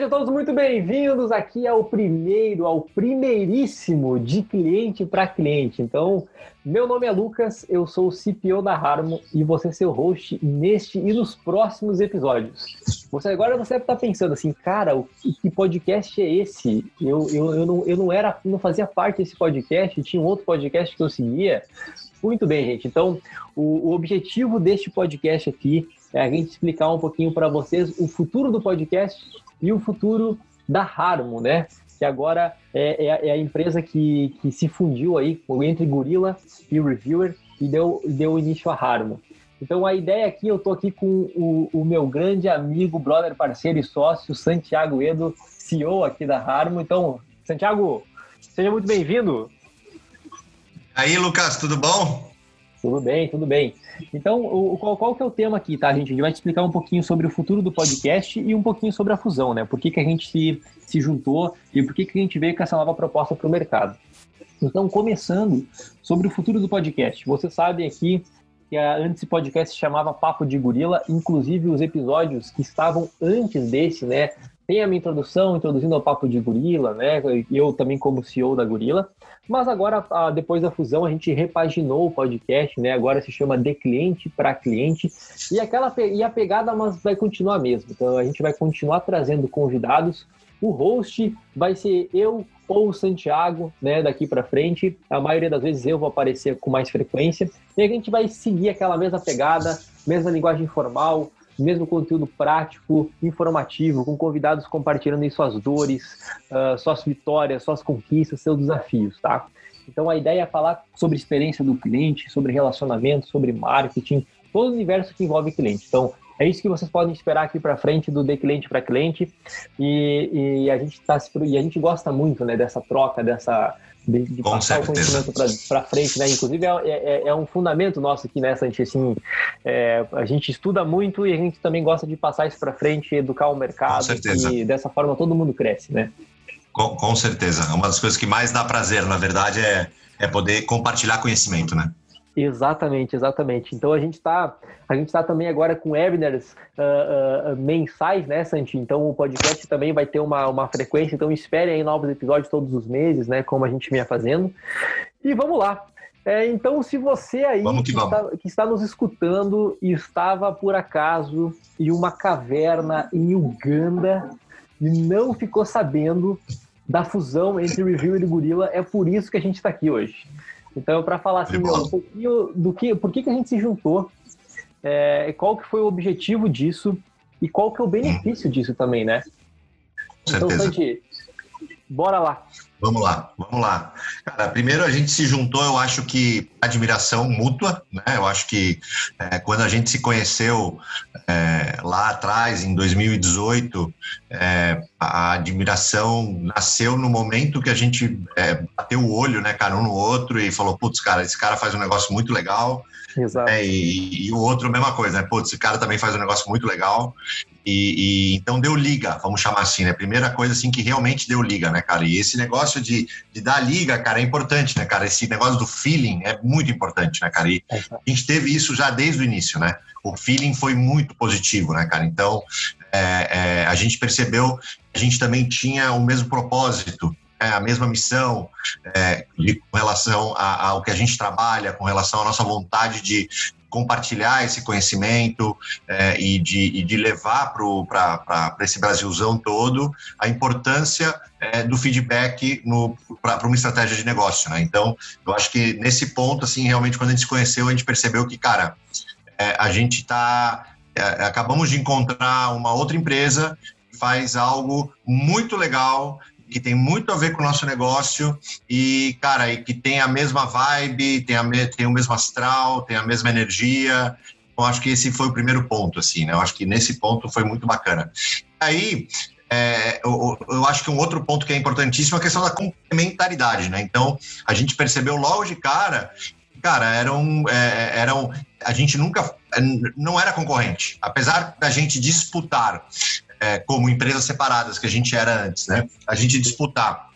Sejam todos muito bem-vindos aqui ao primeiro, ao primeiríssimo de cliente para cliente. Então, meu nome é Lucas, eu sou o CPO da Harmo e você é seu host neste e nos próximos episódios. Você agora você deve estar pensando assim, cara, que podcast é esse? Eu, eu, eu, não, eu não era, não fazia parte desse podcast, tinha um outro podcast que eu seguia. Muito bem, gente. Então, o, o objetivo deste podcast aqui é a gente explicar um pouquinho para vocês o futuro do podcast e o futuro da Harmo, né? Que agora é, é, é, a empresa que, que se fundiu aí entre Gorilla e Reviewer e deu, deu início a Harmo. Então a ideia aqui, eu tô aqui com o, o meu grande amigo, brother, parceiro e sócio, Santiago Edo, CEO aqui da Harmo. Então, Santiago, seja muito bem-vindo. Aí, Lucas, tudo bom? Tudo bem, tudo bem. Então, o, qual, qual que é o tema aqui, tá, gente? A gente vai te explicar um pouquinho sobre o futuro do podcast e um pouquinho sobre a fusão, né? Por que, que a gente se, se juntou e por que, que a gente veio com essa nova proposta para o mercado. Então, começando sobre o futuro do podcast. Você sabe aqui que a, antes esse podcast se chamava Papo de Gorila, inclusive os episódios que estavam antes desse, né? Tem a minha introdução, introduzindo o Papo de Gorila, né? Eu também como CEO da Gorila. Mas agora, depois da fusão, a gente repaginou o podcast, né? Agora se chama De Cliente para Cliente. E, aquela, e a pegada mas vai continuar mesmo. Então a gente vai continuar trazendo convidados. O host vai ser eu ou o Santiago, né, daqui para frente. A maioria das vezes eu vou aparecer com mais frequência. E a gente vai seguir aquela mesma pegada, mesma linguagem formal, mesmo conteúdo prático, informativo, com convidados compartilhando aí suas dores, uh, suas vitórias, suas conquistas, seus desafios, tá? Então a ideia é falar sobre experiência do cliente, sobre relacionamento, sobre marketing, todo o universo que envolve cliente. Então é isso que vocês podem esperar aqui para frente do de cliente para cliente e, e, a gente tá e a gente gosta muito né dessa troca dessa de, de passar certeza. o conhecimento para frente, né? Inclusive é, é, é, um fundamento nosso aqui nessa, né, gente assim, é, a gente estuda muito e a gente também gosta de passar isso para frente, educar o mercado e dessa forma todo mundo cresce, né? Com, com certeza, uma das coisas que mais dá prazer, na verdade, é, é poder compartilhar conhecimento, né? Exatamente, exatamente. Então a gente está a gente está também agora com webinars uh, uh, mensais, né, Santi? Então o podcast também vai ter uma, uma frequência. Então esperem aí novos episódios todos os meses, né? Como a gente vinha fazendo. E vamos lá. É, então, se você aí que, que, está, que, está, nos escutando e estava por acaso em uma caverna em Uganda e não ficou sabendo da fusão entre Review e Gorilla, é por isso que a gente está aqui hoje. Então, para falar assim, meu, um pouquinho do que, por que, que a gente se juntou, é, qual que foi o objetivo disso e qual que é o benefício hum. disso também, né? Com então, Santi, bora lá. Vamos lá, vamos lá. Cara, primeiro a gente se juntou, eu acho que admiração mútua, né? Eu acho que é, quando a gente se conheceu é, lá atrás, em 2018, é, a admiração nasceu no momento que a gente é, bateu o olho, né, cara, um no outro e falou, putz, cara, esse cara faz um negócio muito legal. Exato. É, e, e, o outro, mesma coisa, né? Putz, esse cara também faz um negócio muito legal. E, e, então deu liga, vamos chamar assim, né? Primeira coisa assim que realmente deu liga, né, cara? E esse negócio de, de dar liga, cara, é importante, né, cara? Esse negócio do feeling é muito importante, né, cara? E a gente teve isso já desde o início, né? O feeling foi muito positivo, né, cara? Então é, é, a gente percebeu que a gente também tinha o mesmo propósito, é, a mesma missão é, com relação a, ao que a gente trabalha, com relação à nossa vontade de, compartilhar esse conhecimento é, e, de, e, de, levar para esse Brasilzão todo a importância é, do feedback para uma estratégia de negócio. Né? Então, eu acho que nesse ponto, assim, realmente, quando a gente se conheceu, a gente percebeu que, cara, é, a gente está. É, acabamos de encontrar uma outra empresa faz algo muito legal que tem muito a ver com o nosso negócio e, cara, e que tem a mesma vibe, tem, a me, tem o mesmo astral, tem a mesma energia. Eu acho que esse foi o primeiro ponto, assim, né? Eu acho que nesse ponto foi muito bacana. Aí, é, eu, eu, acho que um outro ponto que é importantíssimo é a questão da complementaridade, né? Então, a gente percebeu logo de cara, cara, eram, é, eram a gente nunca não era concorrente, apesar da gente disputar é, como empresas separadas que a gente era antes, né? A gente disputar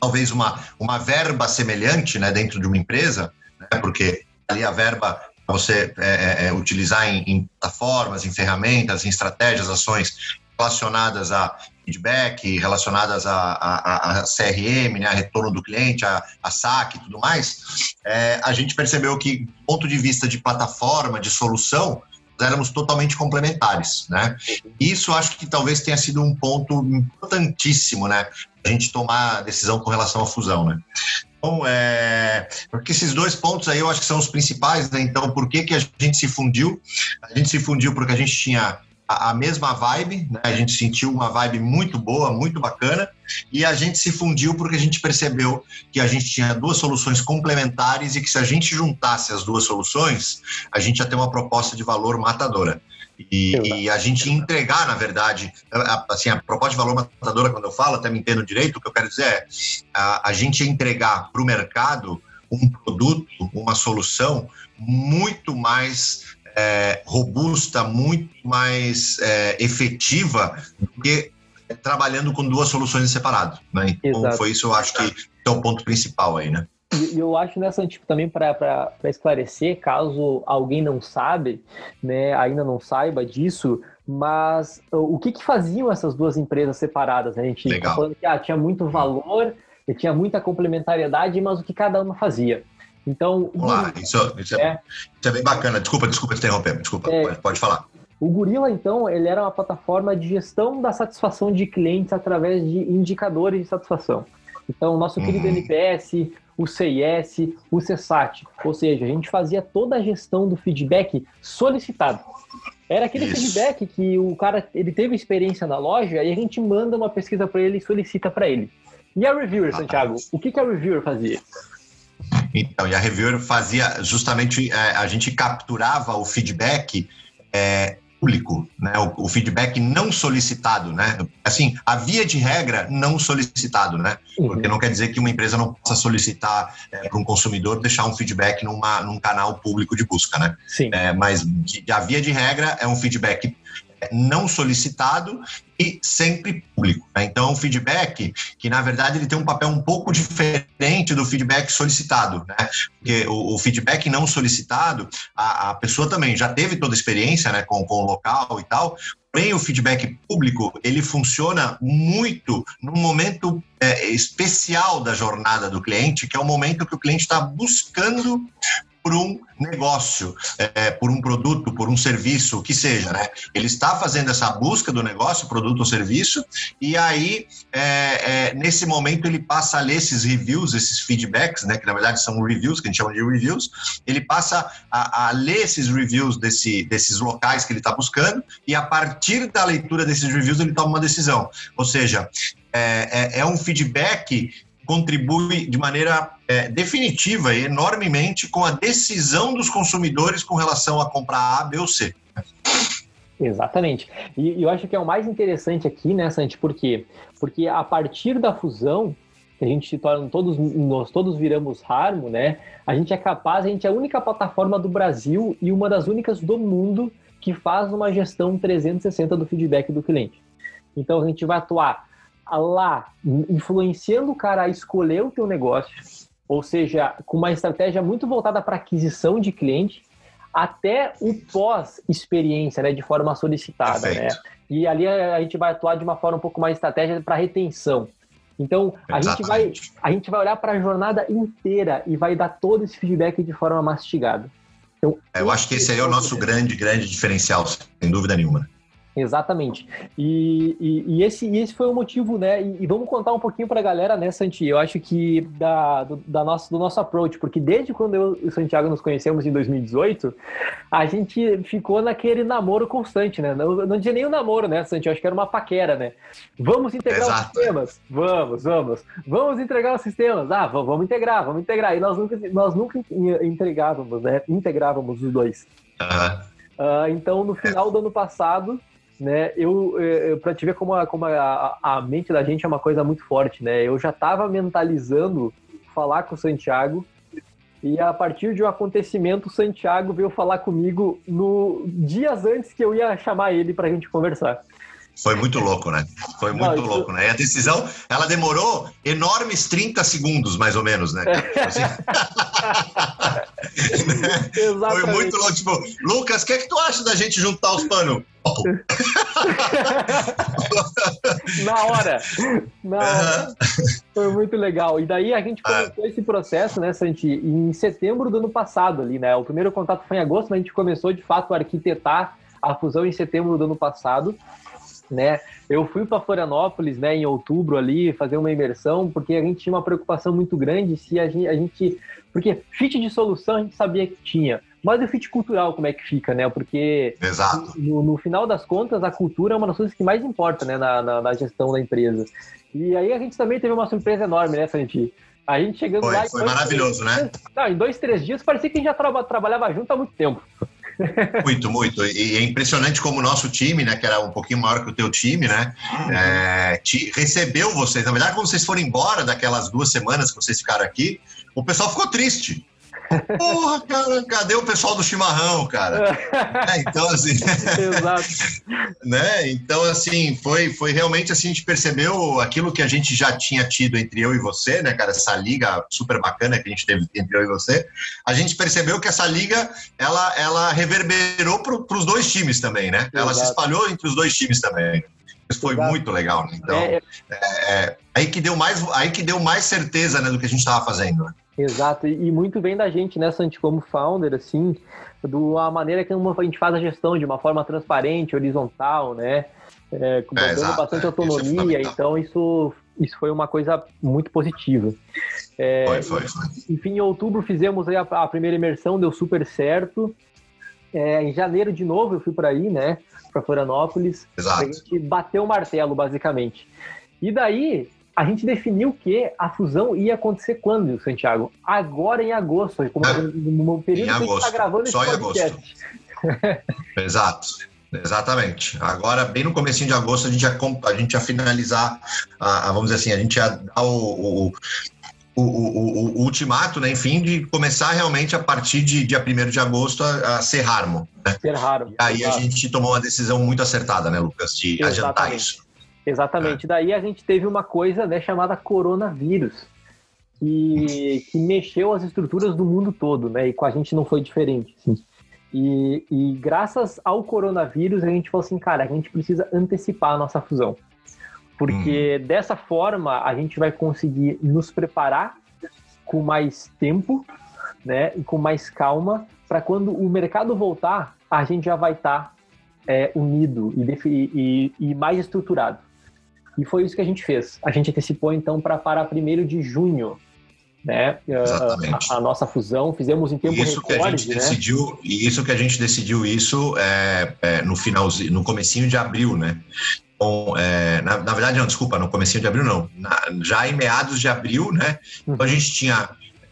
talvez uma, uma verba semelhante né, dentro de uma empresa, né, porque ali a verba você é, é, é, utilizar em, em, plataformas, em ferramentas, em estratégias, ações relacionadas a feedback, relacionadas a, a, a CRM, né, a retorno do cliente, a, a SAC e tudo mais, é, a gente percebeu que, do ponto de vista de plataforma, de solução, éramos totalmente complementares, né? Isso acho que talvez tenha sido um ponto importantíssimo, né? A gente tomar a decisão com relação à fusão, né? Então, é, porque esses dois pontos aí eu acho que são os principais, né? Então, por que, que a gente se fundiu? A gente se fundiu porque a gente tinha a, a mesma vibe, né? a gente sentiu uma vibe muito boa, muito bacana, e a gente se fundiu porque a gente percebeu que a gente tinha duas soluções complementares e que se a gente juntasse as duas soluções, a gente ia ter uma proposta de valor matadora. E, e, a gente entregar, na verdade, assim, a proposta de valor matadora, quando eu falo, até me entendo direito, o que eu quero dizer é a, a gente entregar para o mercado um produto, uma solução muito mais é, robusta, muito mais é, efetiva do que trabalhando com duas soluções separadas. Né? Então, Exato. foi isso, eu acho que é o ponto principal aí, né? E eu acho nessa tipo também para esclarecer, caso alguém não sabe, né, ainda não saiba disso, mas o que, que faziam essas duas empresas separadas? A gente está falando que ah, tinha muito valor, tinha muita complementariedade, mas o que cada uma fazia? Então. Vamos lá, isso, isso, é, é, isso é bem bacana. Desculpa, desculpa te interromper, desculpa, é, pode, pode falar. O Gorilla, então, ele era uma plataforma de gestão da satisfação de clientes através de indicadores de satisfação. Então, o nosso querido uhum. NPS, o CIS, o CSAT. Ou seja, a gente fazia toda a gestão do feedback solicitado. Era aquele Isso. feedback que o cara ele teve experiência na loja e a gente manda uma pesquisa para ele e solicita para ele. E a reviewer, ah, Santiago? O que, que a reviewer fazia? Então, e a reviewer fazia justamente, é, a gente capturava o feedback é, público, né? O, o, feedback não solicitado, né? Assim, a via de regra não solicitado, né? Porque não quer dizer que uma empresa não possa solicitar é, para um consumidor deixar um feedback numa, num canal público de busca, né? Sim. É, mas a via de regra é um feedback não solicitado e sempre público. Né? Então, o feedback, que na verdade ele tem um papel um pouco diferente do feedback solicitado, né? Porque o, o feedback não solicitado, a, a, pessoa também já teve toda a experiência né, com, com o local e tal, porém o feedback público, ele funciona muito num momento é, especial da jornada do cliente, que é o momento que o cliente está buscando por um negócio, é, por um produto, por um serviço, o que seja, né? Ele está fazendo essa busca do negócio, produto ou serviço, e aí, é, é, nesse momento, ele passa a ler esses reviews, esses feedbacks, né? Que na verdade são reviews, que a gente chama de reviews, ele passa a, a ler esses reviews desse, desses locais que ele está buscando, e a partir da leitura desses reviews, ele toma uma decisão. Ou seja, é, é, é um feedback contribui de maneira é, definitiva e enormemente com a decisão dos consumidores com relação a comprar A, B ou C. Exatamente. E, eu acho que é o mais interessante aqui, né, Santi? Por quê? Porque a partir da fusão, que a gente se torna todos, nós todos viramos Harmo, né? A gente é capaz, a gente é a única plataforma do Brasil e uma das únicas do mundo que faz uma gestão 360 do feedback do cliente. Então a gente vai atuar lá influenciando o cara a escolher o teu negócio, ou seja, com uma estratégia muito voltada para aquisição de cliente, até o pós-experiência, né, de forma solicitada, né? Perfeito. né? E ali a gente vai atuar de uma forma um pouco mais estratégica para retenção. Então, a gente, vai, a gente vai olhar para a jornada inteira e vai dar todo esse feedback de forma mastigada. Então, Eu acho que esse aí é o nosso grande, grande diferencial, sem dúvida nenhuma. Exatamente. E, e, e, esse, e esse foi o motivo, né? E, e vamos contar um pouquinho para a galera, né, Santi? Eu acho que da, do, da nosso, do nosso approach, porque desde quando eu e o Santiago nos conhecemos em 2018, a gente ficou naquele namoro constante, né? Não, não tinha nem um namoro, né, Santi? Eu acho que era uma paquera, né? Vamos integrar Exato. os sistemas? Vamos, vamos. Vamos entregar os sistemas? Ah, vamos integrar, vamos integrar. E nós nunca, nós nunca entregávamos, né? Integrávamos os dois. Uhum. Uh, então, no final do ano passado, né? Eu, eu para te ver como, a, como a, a, mente da gente é uma coisa muito forte, né? Eu já estava mentalizando falar com o Santiago e a partir de um acontecimento, o Santiago veio falar comigo no dias antes que eu ia chamar ele para a gente conversar. Foi muito louco, né? Foi muito Não, louco, né? E a decisão, ela demorou enormes 30 segundos, mais ou menos, né? Assim. Foi muito louco. Tipo, Lucas, o que, é que tu acha da gente juntar os panos? na hora. Na hora. Foi muito legal. E daí a gente começou ah. esse processo, né, Santi, em setembro do ano passado ali, né? O primeiro contato foi em agosto, mas a gente começou de fato a arquitetar a fusão em setembro do ano passado. Né? Eu fui para Florianópolis, né, em outubro ali, fazer uma imersão, porque a gente tinha uma preocupação muito grande se a gente, a gente porque fit de solução a gente sabia que tinha, mas o fit cultural, como é que fica, né? Porque no, no, final das contas, a cultura é uma das coisas que mais importa, né, na, na, na, gestão da empresa. E aí a gente também teve uma surpresa enorme, né, Santi? A gente chegando foi, lá... Foi maravilhoso, né? Dias, não, em dois, três dias, parecia que a gente já tra trabalhava junto há muito tempo. Muito, muito. E é impressionante como o nosso time, né, que era um pouquinho maior que o teu time, né, é, te, recebeu vocês. Na verdade, quando vocês foram embora daquelas duas semanas que vocês ficaram aqui, o pessoal ficou triste. Porra, cara, cadê o pessoal do chimarrão, cara? é, então, assim. Exato. né? Então, assim, foi, foi realmente assim, a gente percebeu aquilo que a gente já tinha tido entre eu e você, né, cara? Essa liga super bacana que a gente teve entre eu e você. A gente percebeu que essa liga ela, ela reverberou para os dois times também, né? Exato. Ela se espalhou entre os dois times também. Isso foi Exato. muito legal, né? Então, é, é, é, aí, que deu mais, aí que deu mais certeza né, do que a gente estava fazendo. Né? Exato, e muito vem da gente, né, Santi, como founder, assim, do a maneira que a gente faz a gestão de uma forma transparente, horizontal, né, é, com é, bastante é, autonomia, isso então isso, isso foi uma coisa muito positiva. É, foi, foi, foi. Enfim, em outubro fizemos a, a primeira imersão, deu super certo. É, em janeiro, de novo, eu fui para aí, né, para Florianópolis. Exato. A gente bateu o martelo, basicamente. E daí, a gente definiu que a fusão ia acontecer quando, Santiago? Agora em agosto, como é, no período em agosto. que a gente está gravando Só esse podcast. Em agosto. Exato. Exatamente. Agora, bem no começo de agosto, a gente ia, a gente ia finalizar, a, a, vamos dizer assim, a gente ia dar o, o, o, o, o, ultimato, né, enfim, de começar realmente a partir de dia 1 de agosto a, a ser Harmo. Né? E aí a gente tomou uma decisão muito acertada, né, Lucas, de Exatamente. adiantar isso. Exatamente. Daí a gente teve uma coisa né, chamada coronavírus, que, que mexeu as estruturas do mundo todo, né? E com a gente não foi diferente. Assim. E, e graças ao coronavírus, a gente falou assim, cara, a gente precisa antecipar a nossa fusão. Porque hum. dessa forma a gente vai conseguir nos preparar com mais tempo, né? E com mais calma, para quando o mercado voltar, a gente já vai estar tá, é, unido e, e, e mais estruturado. E foi isso que a gente fez. A gente antecipou então para para 1 de junho, né? A, a, nossa fusão, fizemos em tempo isso recorde, que a gente né? decidiu E isso que a gente decidiu isso é, é, no finalzinho, no comecinho de abril, né? Então, é, na, na, verdade, não, desculpa, no comecinho de abril não. Na, já em meados de abril, né? Então a gente tinha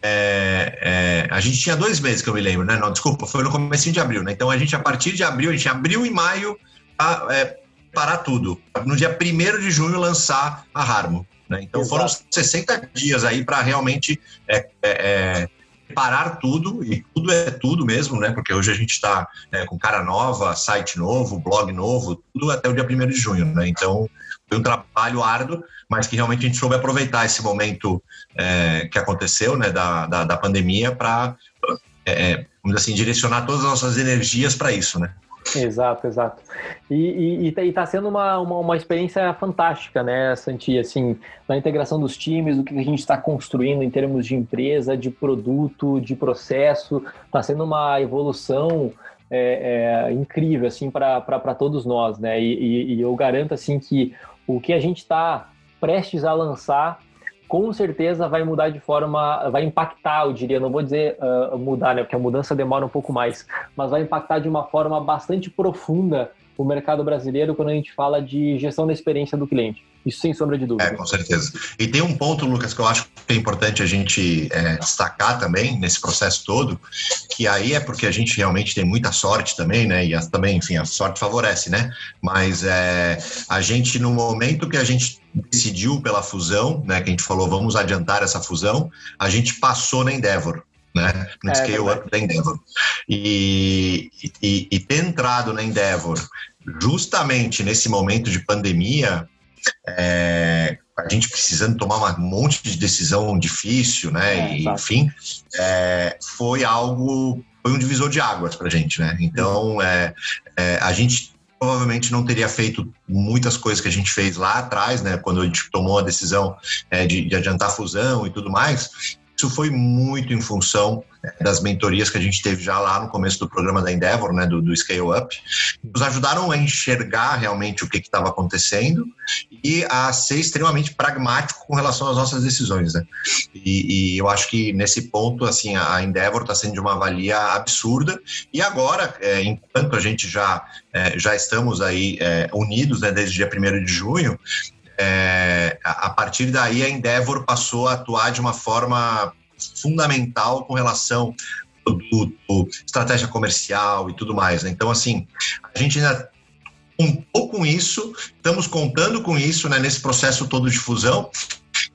é, é, a gente tinha dois meses que eu me lembro, né? Não, desculpa, foi no comecinho de abril, né? Então a gente, a partir de abril, a gente abril e maio, a, é, parar tudo. No dia 1 de junho, lançar a Harmo. Né? Então Exato. foram 60 dias aí para realmente é, é, é, parar tudo, e tudo é tudo mesmo, né? Porque hoje a gente está é, com cara nova, site novo, blog novo, tudo até o dia 1 de junho, né? Então foi um trabalho árduo, mas que realmente a gente soube aproveitar esse momento é, que aconteceu, né, da, da, da pandemia, para, é, vamos assim, direcionar todas as nossas energias para isso, né? Exato, exato. E, está tá sendo uma, uma, uma, experiência fantástica, né, Santi? Assim, na integração dos times, o que a gente está construindo em termos de empresa, de produto, de processo. Está sendo uma evolução é, é, incrível, assim, para todos nós, né? E, e, e eu garanto, assim, que o que a gente está prestes a lançar com certeza vai mudar de forma, vai impactar, eu diria, não vou dizer uh, mudar, né, porque a mudança demora um pouco mais, mas vai impactar de uma forma bastante profunda o mercado brasileiro quando a gente fala de gestão da experiência do cliente. Isso sem sombra de dúvida. É, com certeza. E tem um ponto, Lucas, que eu acho que é importante a gente é, destacar também nesse processo todo, que aí é porque a gente realmente tem muita sorte também, né? E a, também, enfim, a sorte favorece, né? Mas é, a gente, no momento que a gente decidiu pela fusão, né? Que a gente falou, vamos adiantar essa fusão, a gente passou na Endeavor né? No é, scale-up da Endeavor. E, e, e, ter entrado na Endeavor justamente nesse momento de pandemia, é, a gente precisando tomar um monte de decisão difícil, né? É, e, enfim, é, foi algo, foi um divisor de águas para a gente, né? Então, é, é, a gente provavelmente não teria feito muitas coisas que a gente fez lá atrás, né? Quando a gente tomou a decisão é, de, de adiantar a fusão e tudo mais. Isso foi muito em função das mentorias que a gente teve já lá no começo do programa da Endeavor, né, do, do Scale Up, nos ajudaram a enxergar realmente o que estava acontecendo e a ser extremamente pragmático com relação às nossas decisões, né? E, e eu acho que nesse ponto, assim, a Endeavor está sendo de uma valia absurda e agora, é, enquanto a gente já é, já estamos aí é, unidos, né, desde o dia 1 de junho, é, a partir daí a Endeavor passou a atuar de uma forma fundamental com relação ao produto, estratégia comercial e tudo mais. Né? Então, assim, a gente ainda contou com isso, estamos contando com isso né, nesse processo todo de fusão.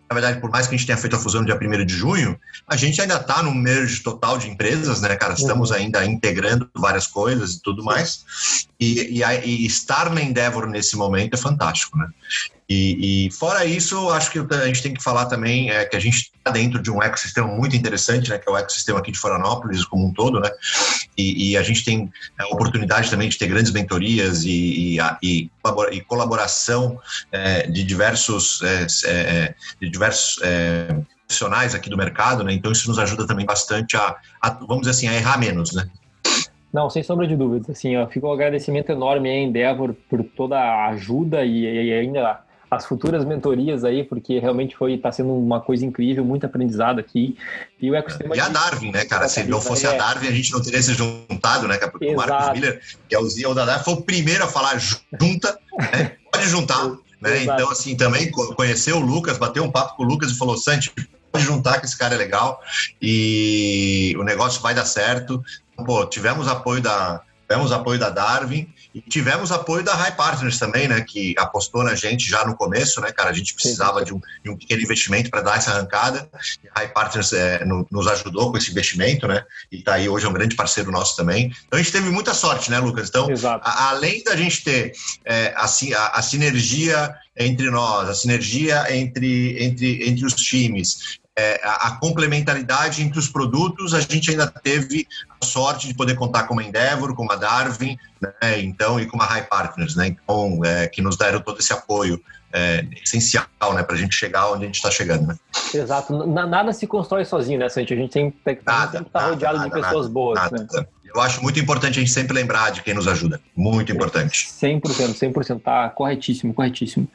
Na verdade, por mais que a gente tenha feito a fusão no dia 1 de junho, a gente ainda está no merge total de empresas, né, cara? Estamos uhum. ainda integrando várias coisas e tudo mais. E, e, e estar na Endeavor nesse momento é fantástico, né? E, e, fora isso, acho que a gente tem que falar também é que a gente está dentro de um ecossistema muito interessante, né, que é o ecossistema aqui de Florianópolis como um todo, né, e, e a gente tem a oportunidade também de ter grandes mentorias e, e, colaboração é, de diversos, é, é, de diversos é, profissionais aqui do mercado, né, então isso nos ajuda também bastante a, a vamos dizer assim, a errar menos, né. Não, sem sombra de dúvidas. Assim, ó, fica um agradecimento enorme à Endeavor por toda a ajuda e, e ainda as futuras mentorias aí, porque realmente foi está sendo uma coisa incrível, muito aprendizado aqui. E o ecossistema. E a Darwin, né, cara? Se não fosse é. a Darwin, a gente não teria se juntado, né? Porque Exato. o Marcos Miller, que é o CEO da Darwin, foi o primeiro a falar junta, né? Pode juntar. Né? Então, assim, também conheceu o Lucas, bateu um papo com o Lucas e falou: Santi, pode juntar que esse cara é legal e o negócio vai dar certo. Pô, tivemos apoio da, tivemos apoio da Darwin e tivemos apoio da High Partners também, né, que apostou na gente já no começo, né, cara, a gente precisava de um, de um pequeno investimento para dar essa arrancada, e a High Partners é, no, nos ajudou com esse investimento, né, e tá aí hoje é um grande parceiro nosso também. Então a gente teve muita sorte, né, Lucas? Então, a, além da gente ter é, a, a, a sinergia entre nós, a sinergia entre, entre, entre os times, é, a, complementaridade entre os produtos, a gente ainda teve a sorte de poder contar com a Endeavor, com a Darwin, né, então, e com a High Partners, né, então, é, que nos deram todo esse apoio é, essencial né, para a gente chegar onde a gente está chegando. Né? Exato. Nada se constrói sozinho, né, Santi? A gente tem que estar rodeado nada, de pessoas nada, boas. Nada. Né? Eu acho muito importante a gente sempre lembrar de quem nos ajuda. Muito importante. 100%, 100%. Tá corretíssimo, corretíssimo.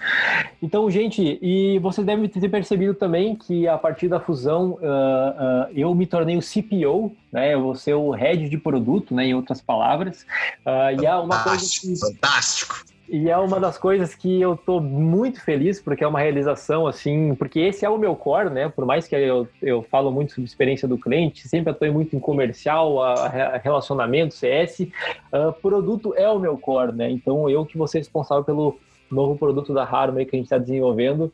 Então, gente, e vocês devem ter percebido também que a partir da fusão uh, uh, eu me tornei o CPO, né? Eu vou ser o head de produto, né? Em outras palavras. Uh, e é uma coisa que... Fantástico! E é uma das coisas que eu tô muito feliz, porque é uma realização, assim, porque esse é o meu core, né? Por mais que eu, eu falo muito sobre experiência do cliente, sempre atuei muito em comercial, a, a relacionamento, CS, uh, produto é o meu core, né? Então eu que vou ser responsável pelo novo produto da Harmony que a gente está desenvolvendo.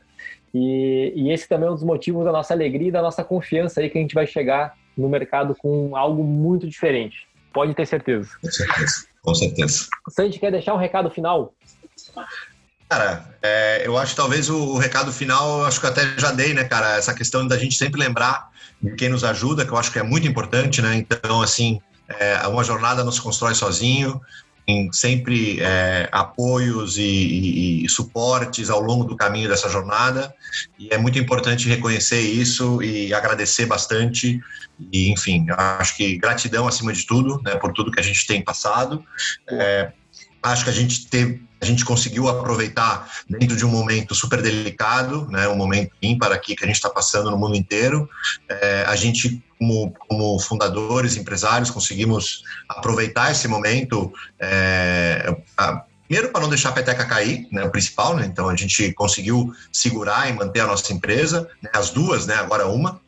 E, e esse também é um dos motivos da nossa alegria e da nossa confiança aí que a gente vai chegar no mercado com algo muito diferente. Pode ter certeza. Com certeza. Com certeza. Sandy, quer deixar um recado final? Cara, é, eu acho que talvez o, o, recado final, acho que até já dei, né, cara? Essa questão da gente sempre lembrar de quem nos ajuda, que eu acho que é muito importante, né? Então, assim, é, uma jornada não se constrói sozinho, tem sempre é, apoios e, e, e, suportes ao longo do caminho dessa jornada, e é muito importante reconhecer isso e agradecer bastante. E, enfim, acho que gratidão acima de tudo, né, por tudo que a gente tem passado. É, acho que a gente teve a gente conseguiu aproveitar dentro de um momento super delicado, né, um momento ímpar aqui que a gente está passando no mundo inteiro. É, a gente, como, como, fundadores, empresários, conseguimos aproveitar esse momento. É, a, primeiro para não deixar a peteca cair, né, o principal, né, então a gente conseguiu segurar e manter a nossa empresa, né, as duas, né, agora uma,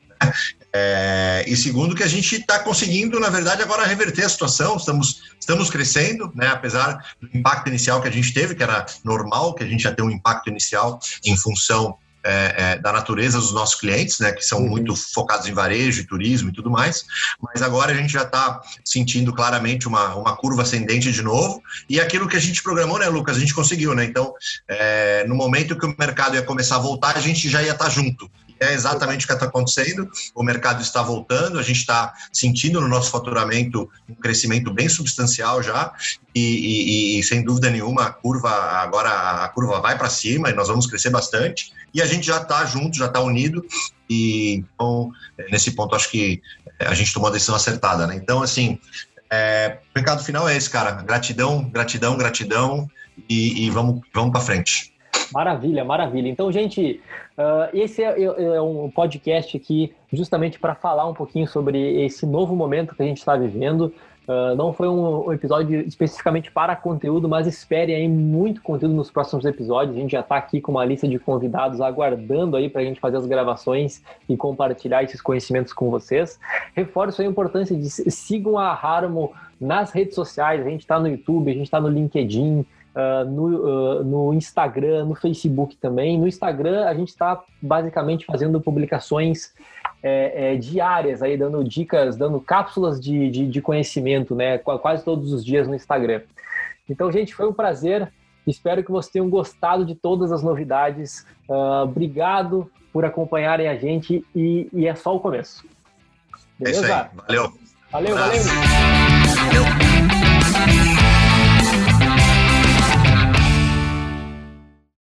é, e segundo, que a gente está conseguindo, na verdade, agora reverter a situação, estamos, estamos crescendo, né, apesar do impacto inicial que a gente teve, que era normal que a gente ia ter um impacto inicial em função é, é, da natureza dos nossos clientes, né, que são uhum. muito focados em varejo e turismo e tudo mais, mas agora a gente já está sentindo claramente uma, uma curva ascendente de novo, e aquilo que a gente programou, né, Lucas, a gente conseguiu, né, então, é, no momento que o mercado ia começar a voltar, a gente já ia estar tá junto, é exatamente o que está acontecendo. O mercado está voltando, a gente está sentindo no nosso faturamento um crescimento bem substancial já, e, e, e sem dúvida nenhuma a curva agora a curva vai para cima e nós vamos crescer bastante. E a gente já está junto, já está unido. E então, nesse ponto, acho que a gente tomou a decisão acertada. Né? Então, assim, é, o recado final é esse, cara. Gratidão, gratidão, gratidão e, e vamos, vamos para frente. Maravilha, maravilha. Então, gente, uh, esse é, é, é, um podcast aqui justamente para falar um pouquinho sobre esse novo momento que a gente está vivendo. Uh, não foi um, um, episódio especificamente para conteúdo, mas espere aí muito conteúdo nos próximos episódios. A gente já está aqui com uma lista de convidados aguardando aí para a gente fazer as gravações e compartilhar esses conhecimentos com vocês. Reforço a importância de sigam a Harmo nas redes sociais. A gente está no YouTube, a gente está no LinkedIn uh, no, uh, no Instagram, no Facebook também. No Instagram, a gente está basicamente fazendo publicações é, é, diárias, aí dando dicas, dando cápsulas de, de, de conhecimento, né? Quase todos os dias no Instagram. Então, gente, foi um prazer. Espero que vocês tenham gostado de todas as novidades. Uh, obrigado por acompanharem a gente e, e, é só o começo. Beleza? É isso aí. Valeu. Valeu, valeu. valeu.